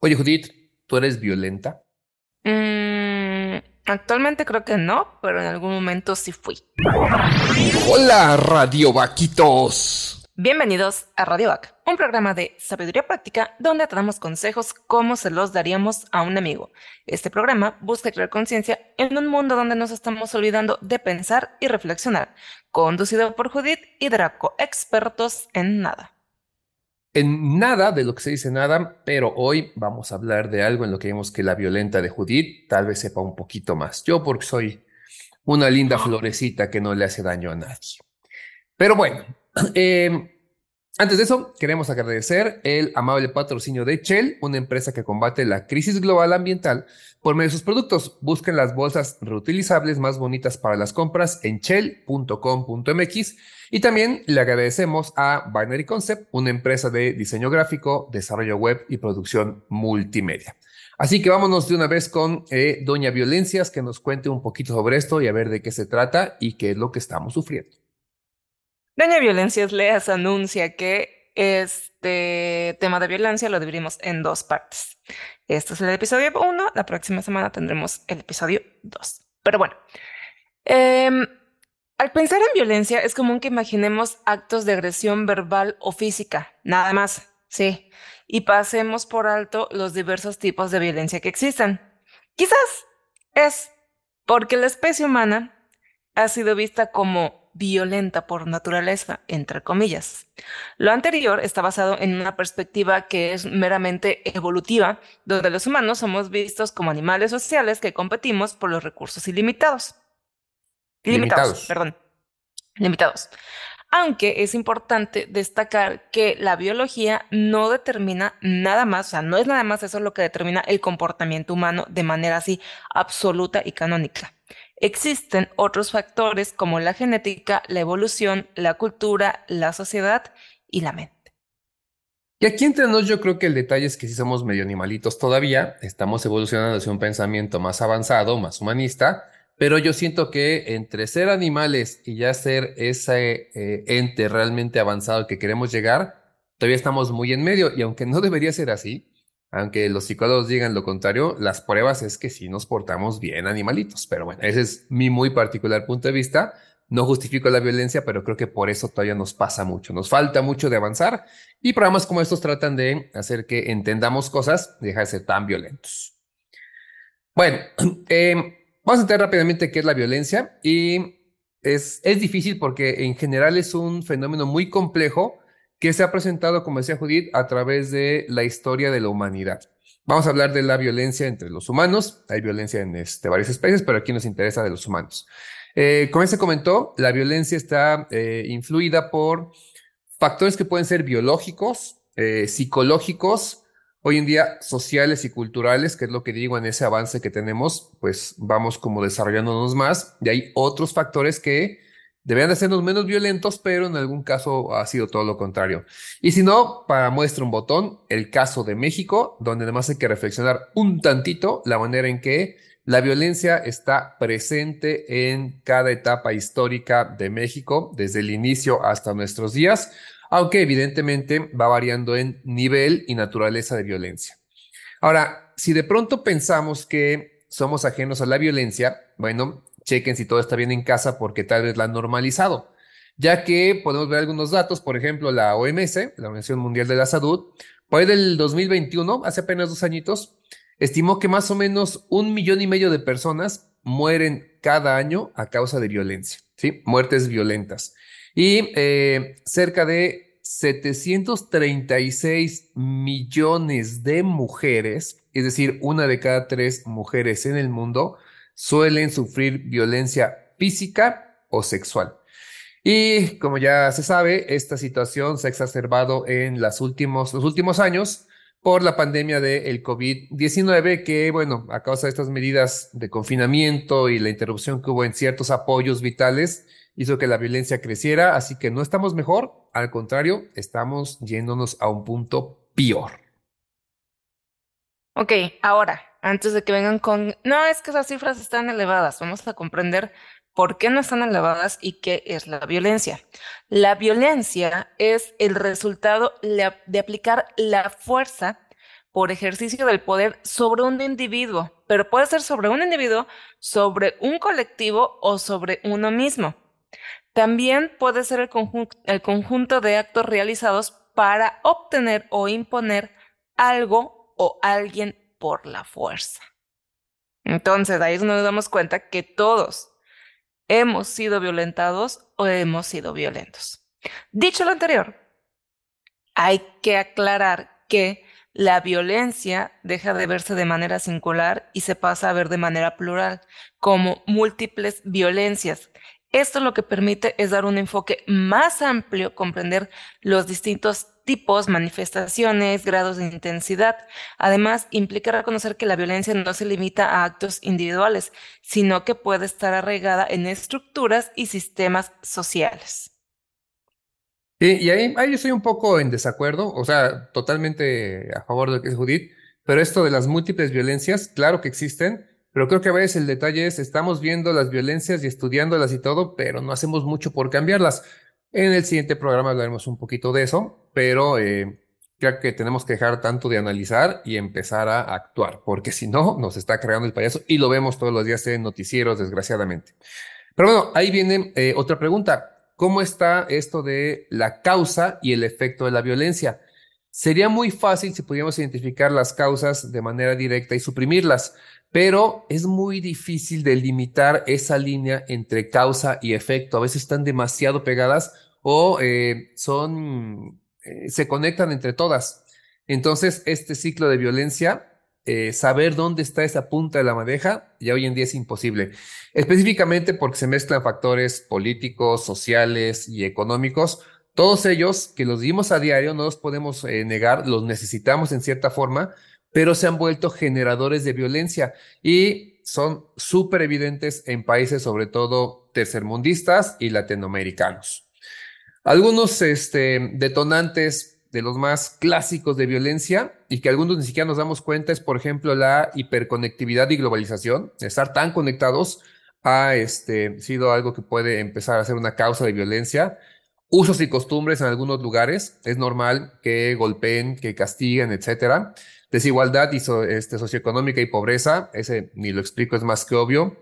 Oye, Judith, ¿tú eres violenta? Mm, actualmente creo que no, pero en algún momento sí fui. Hola, Radio Vaquitos. Bienvenidos a Radio Vac, un programa de sabiduría práctica donde te damos consejos como se los daríamos a un amigo. Este programa busca crear conciencia en un mundo donde nos estamos olvidando de pensar y reflexionar. Conducido por Judith y Draco, expertos en nada. En nada de lo que se dice nada, pero hoy vamos a hablar de algo en lo que vemos que la violenta de Judith tal vez sepa un poquito más. Yo porque soy una linda florecita que no le hace daño a nadie. Pero bueno, eh, antes de eso, queremos agradecer el amable patrocinio de Shell, una empresa que combate la crisis global ambiental por medio de sus productos. Busquen las bolsas reutilizables más bonitas para las compras en shell.com.mx y también le agradecemos a Binary Concept, una empresa de diseño gráfico, desarrollo web y producción multimedia. Así que vámonos de una vez con eh, Doña Violencias que nos cuente un poquito sobre esto y a ver de qué se trata y qué es lo que estamos sufriendo. Doña Violencias Leas anuncia que este tema de violencia lo dividimos en dos partes. Este es el episodio 1, la próxima semana tendremos el episodio 2. Pero bueno, em, al pensar en violencia es común que imaginemos actos de agresión verbal o física, nada más, sí, y pasemos por alto los diversos tipos de violencia que existen. Quizás es porque la especie humana ha sido vista como violenta por naturaleza, entre comillas. Lo anterior está basado en una perspectiva que es meramente evolutiva, donde los humanos somos vistos como animales sociales que competimos por los recursos ilimitados. Limitados, perdón. Limitados. Aunque es importante destacar que la biología no determina nada más, o sea, no es nada más eso lo que determina el comportamiento humano de manera así absoluta y canónica. Existen otros factores como la genética, la evolución, la cultura, la sociedad y la mente. Y aquí entre nos yo creo que el detalle es que si somos medio animalitos todavía, estamos evolucionando hacia un pensamiento más avanzado, más humanista, pero yo siento que entre ser animales y ya ser ese eh, ente realmente avanzado que queremos llegar, todavía estamos muy en medio y aunque no debería ser así, aunque los psicólogos digan lo contrario, las pruebas es que sí nos portamos bien animalitos. Pero bueno, ese es mi muy particular punto de vista. No justifico la violencia, pero creo que por eso todavía nos pasa mucho. Nos falta mucho de avanzar y programas como estos tratan de hacer que entendamos cosas y dejar de ser tan violentos. Bueno, em, vamos a entrar rápidamente qué es la violencia y es, es difícil porque en general es un fenómeno muy complejo que se ha presentado, como decía Judith, a través de la historia de la humanidad. Vamos a hablar de la violencia entre los humanos. Hay violencia en este, varias especies, pero aquí nos interesa de los humanos. Eh, como se comentó, la violencia está eh, influida por factores que pueden ser biológicos, eh, psicológicos, hoy en día sociales y culturales, que es lo que digo en ese avance que tenemos, pues vamos como desarrollándonos más. Y hay otros factores que Deberían de sernos menos violentos, pero en algún caso ha sido todo lo contrario. Y si no, para muestra un botón, el caso de México, donde además hay que reflexionar un tantito la manera en que la violencia está presente en cada etapa histórica de México, desde el inicio hasta nuestros días, aunque evidentemente va variando en nivel y naturaleza de violencia. Ahora, si de pronto pensamos que somos ajenos a la violencia, bueno, chequen si todo está bien en casa porque tal vez la han normalizado, ya que podemos ver algunos datos, por ejemplo, la OMS, la Organización Mundial de la Salud, por del 2021, hace apenas dos añitos, estimó que más o menos un millón y medio de personas mueren cada año a causa de violencia, ¿sí? Muertes violentas. Y eh, cerca de 736 millones de mujeres, es decir, una de cada tres mujeres en el mundo, suelen sufrir violencia física o sexual. Y como ya se sabe, esta situación se ha exacerbado en los últimos, los últimos años por la pandemia del COVID-19, que, bueno, a causa de estas medidas de confinamiento y la interrupción que hubo en ciertos apoyos vitales, hizo que la violencia creciera. Así que no estamos mejor, al contrario, estamos yéndonos a un punto peor. Ok, ahora, antes de que vengan con, no, es que esas cifras están elevadas, vamos a comprender por qué no están elevadas y qué es la violencia. La violencia es el resultado de aplicar la fuerza por ejercicio del poder sobre un individuo, pero puede ser sobre un individuo, sobre un colectivo o sobre uno mismo. También puede ser el, el conjunto de actos realizados para obtener o imponer algo o alguien por la fuerza. Entonces, ahí es nos damos cuenta que todos hemos sido violentados o hemos sido violentos. Dicho lo anterior, hay que aclarar que la violencia deja de verse de manera singular y se pasa a ver de manera plural, como múltiples violencias. Esto lo que permite es dar un enfoque más amplio, comprender los distintos tipos, manifestaciones, grados de intensidad. Además, implica reconocer que la violencia no se limita a actos individuales, sino que puede estar arraigada en estructuras y sistemas sociales. Sí, y ahí, ahí yo estoy un poco en desacuerdo, o sea, totalmente a favor de lo que es Judith, pero esto de las múltiples violencias, claro que existen, pero creo que a veces el detalle es, estamos viendo las violencias y estudiándolas y todo, pero no hacemos mucho por cambiarlas. En el siguiente programa hablaremos un poquito de eso, pero eh, creo que tenemos que dejar tanto de analizar y empezar a actuar, porque si no, nos está creando el payaso y lo vemos todos los días en noticieros, desgraciadamente. Pero bueno, ahí viene eh, otra pregunta. ¿Cómo está esto de la causa y el efecto de la violencia? Sería muy fácil si pudiéramos identificar las causas de manera directa y suprimirlas, pero es muy difícil delimitar esa línea entre causa y efecto. A veces están demasiado pegadas o eh, son, eh, se conectan entre todas. Entonces, este ciclo de violencia eh, saber dónde está esa punta de la madeja ya hoy en día es imposible. Específicamente porque se mezclan factores políticos, sociales y económicos. Todos ellos que los vimos a diario, no los podemos eh, negar, los necesitamos en cierta forma, pero se han vuelto generadores de violencia y son súper evidentes en países sobre todo tercermundistas y latinoamericanos. Algunos este, detonantes de los más clásicos de violencia y que algunos ni siquiera nos damos cuenta es, por ejemplo, la hiperconectividad y globalización. Estar tan conectados ha este, sido algo que puede empezar a ser una causa de violencia. Usos y costumbres en algunos lugares. Es normal que golpeen, que castiguen, etcétera. Desigualdad y este, socioeconómica y pobreza. Ese ni lo explico, es más que obvio.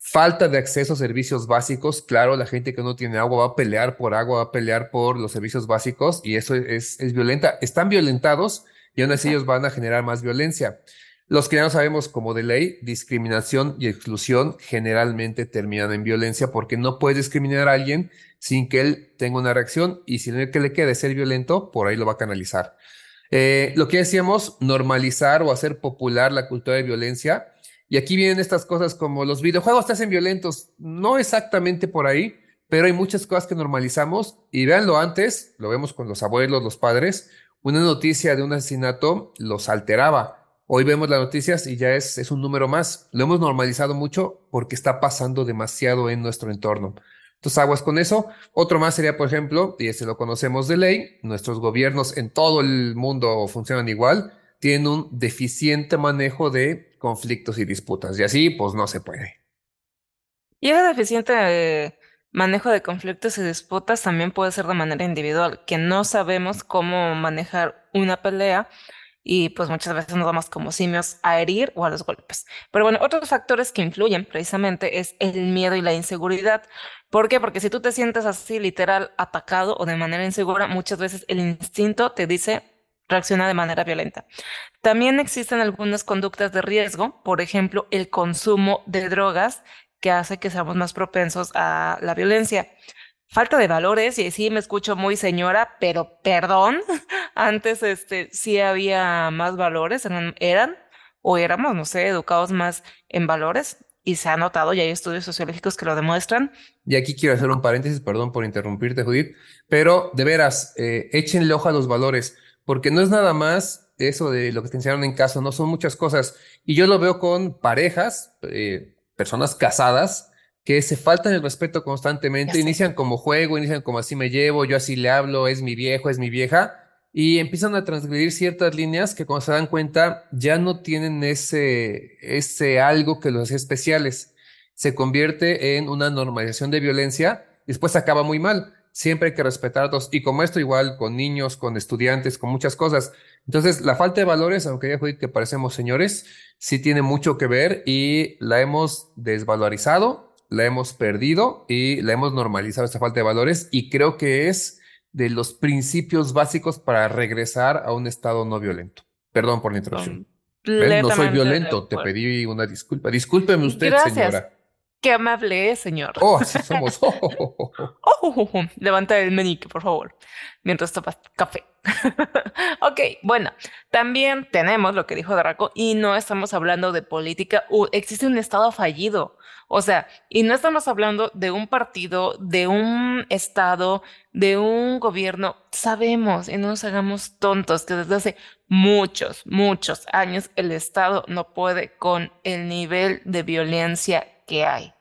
Falta de acceso a servicios básicos. Claro, la gente que no tiene agua va a pelear por agua, va a pelear por los servicios básicos y eso es, es violenta. Están violentados y aún así ellos van a generar más violencia. Los que ya no sabemos como de ley, discriminación y exclusión generalmente terminan en violencia porque no puedes discriminar a alguien sin que él tenga una reacción y si lo que le quede ser violento, por ahí lo va a canalizar. Eh, lo que decíamos, normalizar o hacer popular la cultura de violencia y aquí vienen estas cosas como los videojuegos te hacen violentos. No exactamente por ahí, pero hay muchas cosas que normalizamos. Y véanlo antes, lo vemos con los abuelos, los padres. Una noticia de un asesinato los alteraba. Hoy vemos las noticias y ya es, es un número más. Lo hemos normalizado mucho porque está pasando demasiado en nuestro entorno. Entonces, aguas con eso. Otro más sería, por ejemplo, y ese lo conocemos de ley, nuestros gobiernos en todo el mundo funcionan igual, tienen un deficiente manejo de conflictos y disputas. Y así, pues no se puede. Y ese deficiente eh, manejo de conflictos y disputas también puede ser de manera individual, que no sabemos cómo manejar una pelea y pues muchas veces nos vamos como simios a herir o a los golpes. Pero bueno, otros factores que influyen precisamente es el miedo y la inseguridad. ¿Por qué? Porque si tú te sientes así literal atacado o de manera insegura, muchas veces el instinto te dice reacciona de manera violenta. También existen algunas conductas de riesgo, por ejemplo, el consumo de drogas que hace que seamos más propensos a la violencia. Falta de valores, y sí me escucho muy señora, pero perdón, antes este, sí había más valores, eran, o éramos, no sé, educados más en valores, y se ha notado, y hay estudios sociológicos que lo demuestran. Y aquí quiero hacer un paréntesis, perdón por interrumpirte, Judith, pero de veras, eh, échenle ojo a los valores porque no es nada más eso de lo que te enseñaron en casa, no son muchas cosas. Y yo lo veo con parejas, eh, personas casadas, que se faltan el respeto constantemente, inician como juego, inician como así me llevo, yo así le hablo, es mi viejo, es mi vieja, y empiezan a transgredir ciertas líneas que cuando se dan cuenta ya no tienen ese, ese algo que los hace especiales. se convierte en una normalización de violencia, después acaba muy mal. Siempre hay que respetarlos. Y como esto, igual con niños, con estudiantes, con muchas cosas. Entonces, la falta de valores, aunque ya que parecemos señores, sí tiene mucho que ver y la hemos desvalorizado, la hemos perdido y la hemos normalizado esta falta de valores. Y creo que es de los principios básicos para regresar a un estado no violento. Perdón por la interrupción. No soy violento, te pedí una disculpa. Discúlpeme usted, señora. Qué amable señor. Oh, así somos. Oh, Levanta el meñique, por favor, mientras tomas café. ok, bueno, también tenemos lo que dijo Draco y no estamos hablando de política. existe un estado fallido. O sea, y no estamos hablando de un partido, de un estado, de un gobierno. Sabemos y no nos hagamos tontos que desde hace muchos, muchos años el estado no puede con el nivel de violencia que hay.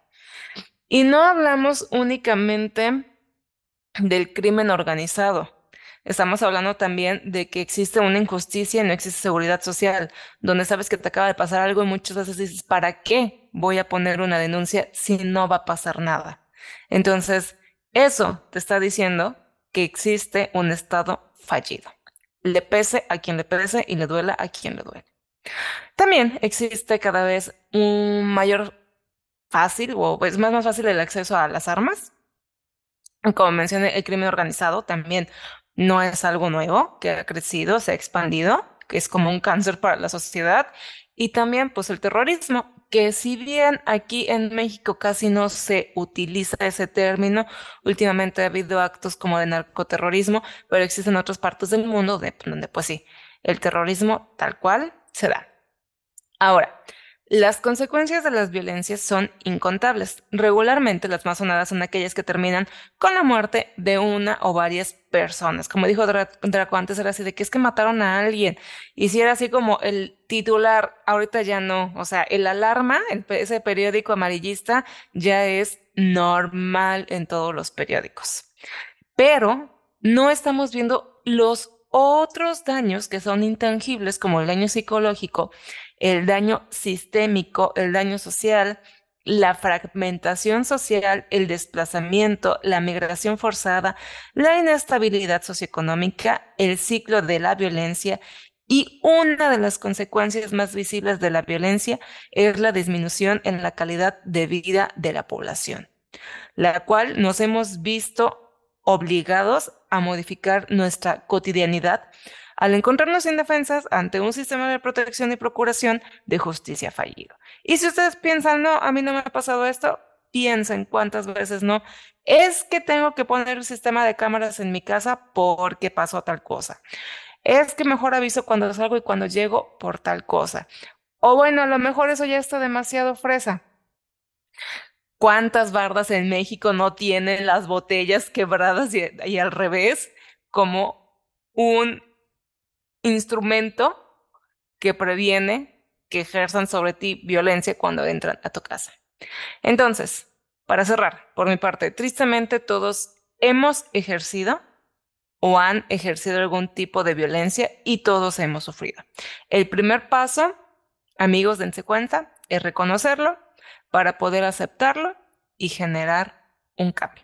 Y no hablamos únicamente del crimen organizado. Estamos hablando también de que existe una injusticia y no existe seguridad social, donde sabes que te acaba de pasar algo y muchas veces dices, ¿para qué voy a poner una denuncia si no va a pasar nada? Entonces, eso te está diciendo que existe un Estado fallido. Le pese a quien le pese y le duela a quien le duele. También existe cada vez un mayor fácil o es más, más fácil el acceso a las armas. Como mencioné, el crimen organizado también no es algo nuevo, que ha crecido, se ha expandido, que es como un cáncer para la sociedad. Y también, pues, el terrorismo, que si bien aquí en México casi no se utiliza ese término, últimamente ha habido actos como de narcoterrorismo, pero existen otras partes del mundo donde, pues sí, el terrorismo tal cual se da. Ahora, las consecuencias de las violencias son incontables. Regularmente las más sonadas son aquellas que terminan con la muerte de una o varias personas. Como dijo Draco antes, era así de que es que mataron a alguien. Y si era así como el titular, ahorita ya no. O sea, el alarma, ese periódico amarillista, ya es normal en todos los periódicos. Pero no estamos viendo los otros daños que son intangibles, como el daño psicológico el daño sistémico, el daño social, la fragmentación social, el desplazamiento, la migración forzada, la inestabilidad socioeconómica, el ciclo de la violencia y una de las consecuencias más visibles de la violencia es la disminución en la calidad de vida de la población, la cual nos hemos visto obligados a modificar nuestra cotidianidad al encontrarnos indefensas ante un sistema de protección y procuración de justicia fallido. Y si ustedes piensan, no, a mí no me ha pasado esto, piensen cuántas veces no. Es que tengo que poner un sistema de cámaras en mi casa porque pasó tal cosa. Es que mejor aviso cuando salgo y cuando llego por tal cosa. O bueno, a lo mejor eso ya está demasiado fresa. ¿Cuántas bardas en México no tienen las botellas quebradas y, y al revés como un instrumento que previene que ejerzan sobre ti violencia cuando entran a tu casa. Entonces, para cerrar, por mi parte, tristemente todos hemos ejercido o han ejercido algún tipo de violencia y todos hemos sufrido. El primer paso, amigos, dense cuenta, es reconocerlo para poder aceptarlo y generar un cambio.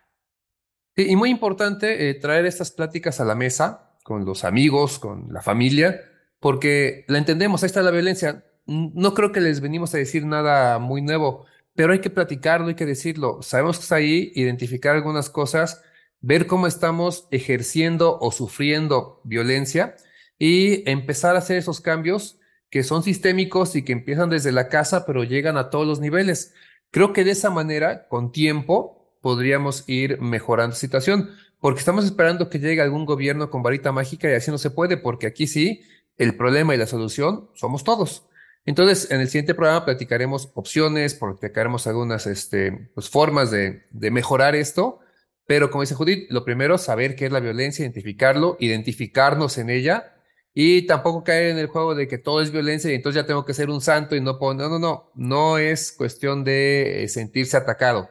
y muy importante eh, traer estas pláticas a la mesa con los amigos, con la familia, porque la entendemos, ahí está la violencia. No creo que les venimos a decir nada muy nuevo, pero hay que platicarlo, hay que decirlo. Sabemos que está ahí, identificar algunas cosas, ver cómo estamos ejerciendo o sufriendo violencia y empezar a hacer esos cambios que son sistémicos y que empiezan desde la casa, pero llegan a todos los niveles. Creo que de esa manera, con tiempo, podríamos ir mejorando la situación porque estamos esperando que llegue algún gobierno con varita mágica y así no se puede, porque aquí sí, el problema y la solución somos todos. Entonces, en el siguiente programa platicaremos opciones, platicaremos algunas este, pues, formas de, de mejorar esto, pero como dice Judith, lo primero, saber qué es la violencia, identificarlo, identificarnos en ella y tampoco caer en el juego de que todo es violencia y entonces ya tengo que ser un santo y no puedo. No, no, no, no es cuestión de eh, sentirse atacado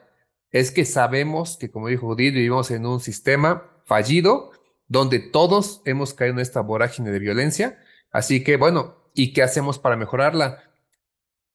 es que sabemos que, como dijo Judith, vivimos en un sistema fallido donde todos hemos caído en esta vorágine de violencia. Así que, bueno, ¿y qué hacemos para mejorarla?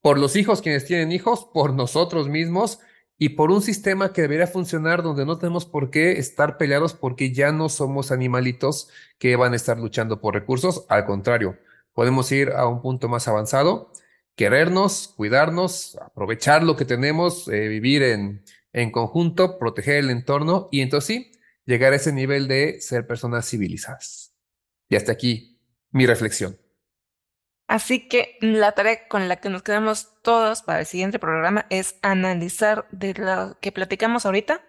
por los hijos quienes tienen hijos, por nosotros mismos y por un sistema que debería funcionar donde no tenemos por qué estar peleados porque ya no somos animalitos que van a estar luchando por recursos. Al contrario, podemos ir a un punto más avanzado, querernos, cuidarnos, aprovechar lo que tenemos, eh, vivir en, en conjunto, proteger el entorno y entonces sí, llegar a ese nivel de ser personas civilizadas. Y hasta aquí mi reflexión. Así que la tarea con la que nos quedamos todos para el siguiente programa es analizar de lo que platicamos ahorita,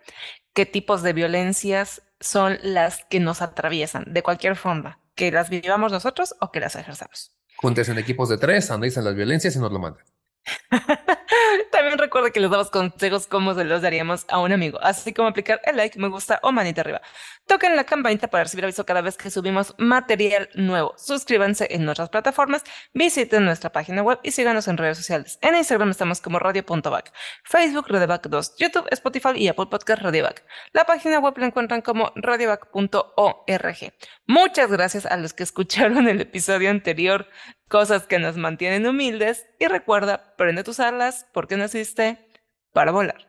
qué tipos de violencias son las que nos atraviesan de cualquier forma, que las vivamos nosotros o que las ejerzamos. Juntes en equipos de tres, analicen las violencias y nos lo mandan. También recuerda que les damos consejos como se los daríamos a un amigo, así como aplicar el like, me gusta o manita arriba. Toquen la campanita para recibir aviso cada vez que subimos material nuevo. Suscríbanse en nuestras plataformas, visiten nuestra página web y síganos en redes sociales. En Instagram estamos como radio.back, Facebook radioback 2, YouTube, Spotify y Apple Podcast radioback. La página web la encuentran como radioback.org. Muchas gracias a los que escucharon el episodio anterior cosas que nos mantienen humildes y recuerda, prende tus alas porque naciste para volar.